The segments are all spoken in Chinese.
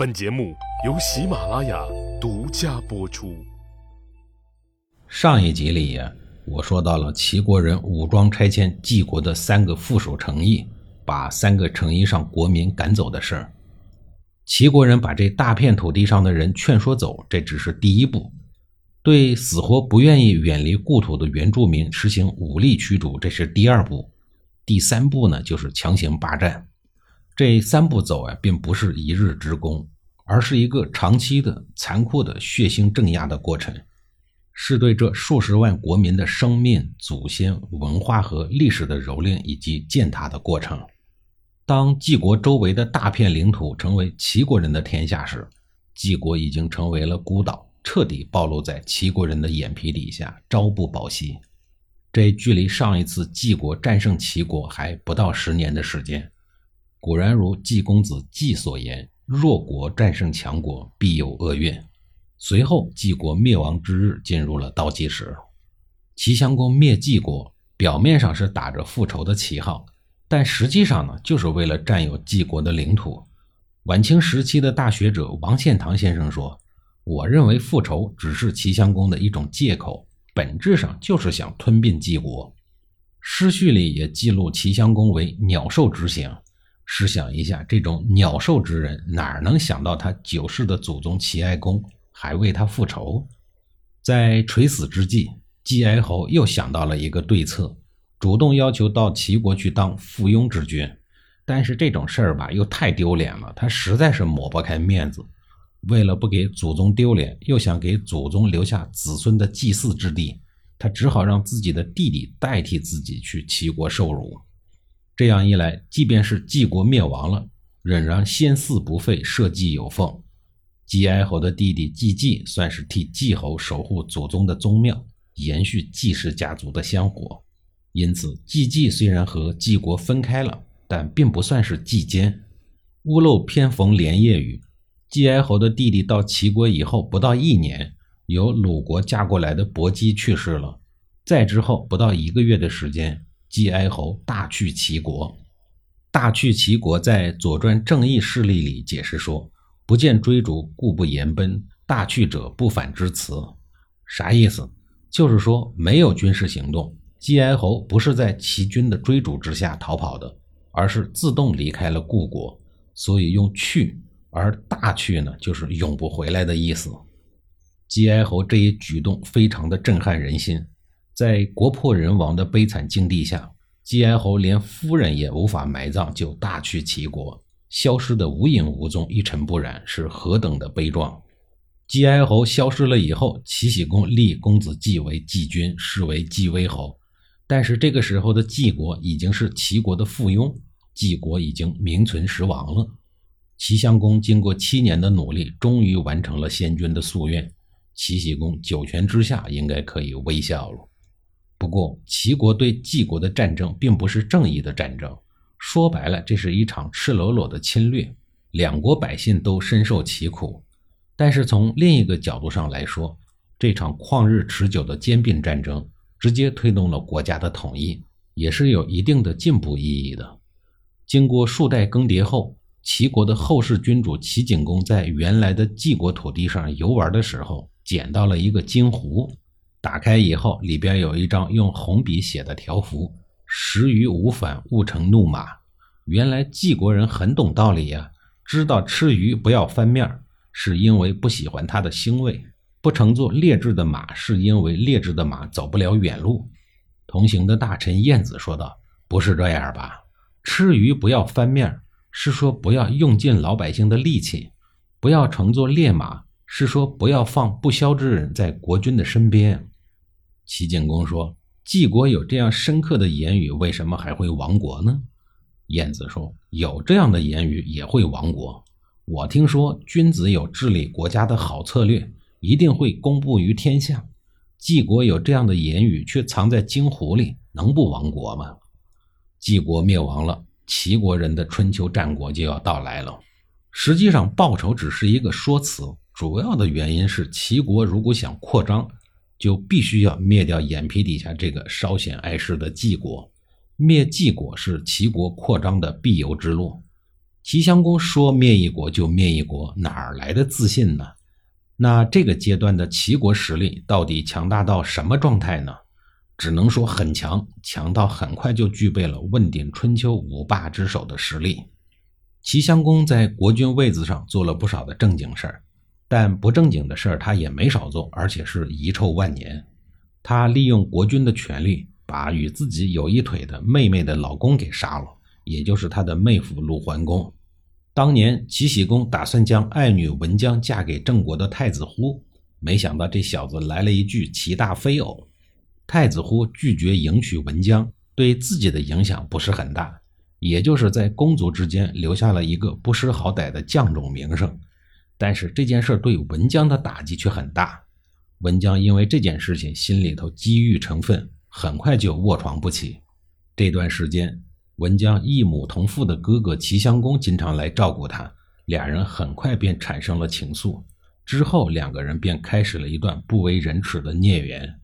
本节目由喜马拉雅独家播出。上一集里呀，我说到了齐国人武装拆迁晋国的三个附属城邑，把三个城邑上国民赶走的事儿。齐国人把这大片土地上的人劝说走，这只是第一步；对死活不愿意远离故土的原住民实行武力驱逐，这是第二步；第三步呢，就是强行霸占。这三步走啊，并不是一日之功，而是一个长期的、残酷的血腥镇压的过程，是对这数十万国民的生命、祖先、文化和历史的蹂躏以及践踏的过程。当晋国周围的大片领土成为齐国人的天下时，晋国已经成为了孤岛，彻底暴露在齐国人的眼皮底下，朝不保夕。这距离上一次晋国战胜齐国还不到十年的时间。果然如季公子季所言：“弱国战胜强国，必有厄运。”随后，晋国灭亡之日进入了倒计时。齐襄公灭晋国，表面上是打着复仇的旗号。但实际上呢，就是为了占有晋国的领土。晚清时期的大学者王献堂先生说：“我认为复仇只是齐襄公的一种借口，本质上就是想吞并晋国。”诗序里也记录齐襄公为鸟兽之行。试想一下，这种鸟兽之人，哪能想到他九世的祖宗齐哀公还为他复仇？在垂死之际，季哀侯又想到了一个对策。主动要求到齐国去当附庸之君，但是这种事儿吧又太丢脸了，他实在是抹不开面子。为了不给祖宗丢脸，又想给祖宗留下子孙的祭祀之地，他只好让自己的弟弟代替自己去齐国受辱。这样一来，即便是晋国灭亡了，仍然先祀不废，社稷有奉。季哀侯的弟弟季季算是替季侯守护祖宗的宗庙，延续季氏家族的香火。因此，季季虽然和季国分开了，但并不算是季奸。屋漏偏逢连夜雨，季哀侯的弟弟到齐国以后不到一年，由鲁国嫁过来的伯姬去世了。再之后不到一个月的时间，季哀侯大去齐国。大去齐国在《左传正义事例》里解释说：“不见追逐，故不言奔。大去者不返之辞。”啥意思？就是说没有军事行动。季哀侯不是在齐军的追逐之下逃跑的，而是自动离开了故国，所以用去，而大去呢，就是永不回来的意思。季哀侯这一举动非常的震撼人心，在国破人亡的悲惨境地下，季哀侯连夫人也无法埋葬，就大去齐国，消失的无影无踪，一尘不染，是何等的悲壮！季哀侯消失了以后，齐僖公立公子季为季君，是为季威侯。但是这个时候的季国已经是齐国的附庸，季国已经名存实亡了。齐襄公经过七年的努力，终于完成了先君的夙愿。齐僖公九泉之下，应该可以微笑了。不过，齐国对晋国的战争并不是正义的战争，说白了，这是一场赤裸裸的侵略，两国百姓都深受其苦。但是从另一个角度上来说，这场旷日持久的兼并战争。直接推动了国家的统一，也是有一定的进步意义的。经过数代更迭后，齐国的后世君主齐景公在原来的晋国土地上游玩的时候，捡到了一个金壶。打开以后，里边有一张用红笔写的条幅：“食鱼无反，勿乘怒马。”原来晋国人很懂道理呀，知道吃鱼不要翻面，是因为不喜欢它的腥味。不乘坐劣质的马，是因为劣质的马走不了远路。同行的大臣晏子说道：“不是这样吧？吃鱼不要翻面，是说不要用尽老百姓的力气；不要乘坐烈马，是说不要放不肖之人在国君的身边。”齐景公说：“晋国有这样深刻的言语，为什么还会亡国呢？”晏子说：“有这样的言语也会亡国。我听说君子有治理国家的好策略。”一定会公布于天下。晋国有这样的言语，却藏在金壶里，能不亡国吗？晋国灭亡了，齐国人的春秋战国就要到来了。实际上，报仇只是一个说辞，主要的原因是齐国如果想扩张，就必须要灭掉眼皮底下这个稍显碍事的晋国。灭晋国是齐国扩张的必由之路。齐襄公说灭一国就灭一国，哪儿来的自信呢？那这个阶段的齐国实力到底强大到什么状态呢？只能说很强，强到很快就具备了问鼎春秋五霸之首的实力。齐襄公在国君位子上做了不少的正经事儿，但不正经的事儿他也没少做，而且是遗臭万年。他利用国君的权力，把与自己有一腿的妹妹的老公给杀了，也就是他的妹夫鲁桓公。当年齐僖公打算将爱女文姜嫁给郑国的太子忽，没想到这小子来了一句“齐大非偶”，太子忽拒绝迎娶文姜，对自己的影响不是很大，也就是在公族之间留下了一个不识好歹的将种名声。但是这件事对文姜的打击却很大，文姜因为这件事情心里头积郁成愤，很快就卧床不起。这段时间。文姜异母同父的哥哥齐襄公经常来照顾他，俩人很快便产生了情愫。之后，两个人便开始了一段不为人耻的孽缘。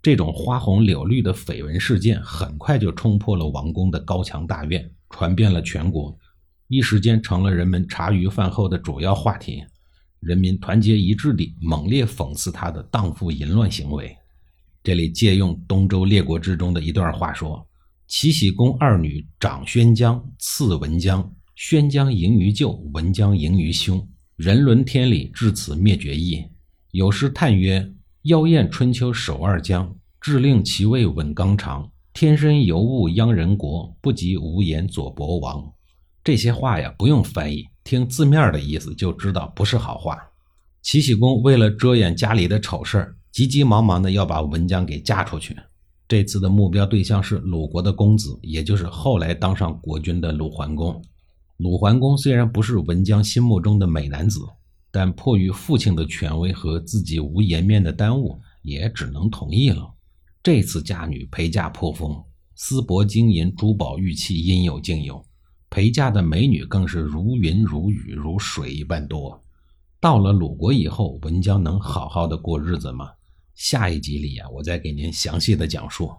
这种花红柳绿的绯闻事件很快就冲破了王宫的高墙大院，传遍了全国，一时间成了人们茶余饭后的主要话题。人民团结一致地猛烈讽刺他的荡妇淫乱行为。这里借用东周列国志中的一段话说。齐僖公二女长宣姜，次文姜。宣姜淫于舅，文姜淫于兄。人伦天理，至此灭绝矣。有诗叹曰：“妖艳春秋首二姜，至令其位稳纲常。天生尤物殃人国，不及无言左伯王。”这些话呀，不用翻译，听字面的意思就知道不是好话。齐僖公为了遮掩家里的丑事急急忙忙的要把文姜给嫁出去。这次的目标对象是鲁国的公子，也就是后来当上国君的鲁桓公。鲁桓公虽然不是文姜心目中的美男子，但迫于父亲的权威和自己无颜面的耽误，也只能同意了。这次嫁女陪嫁颇丰，丝帛金银珠宝玉器应有尽有，陪嫁的美女更是如云如雨如水一般多。到了鲁国以后，文姜能好好的过日子吗？下一集里呀，我再给您详细的讲述。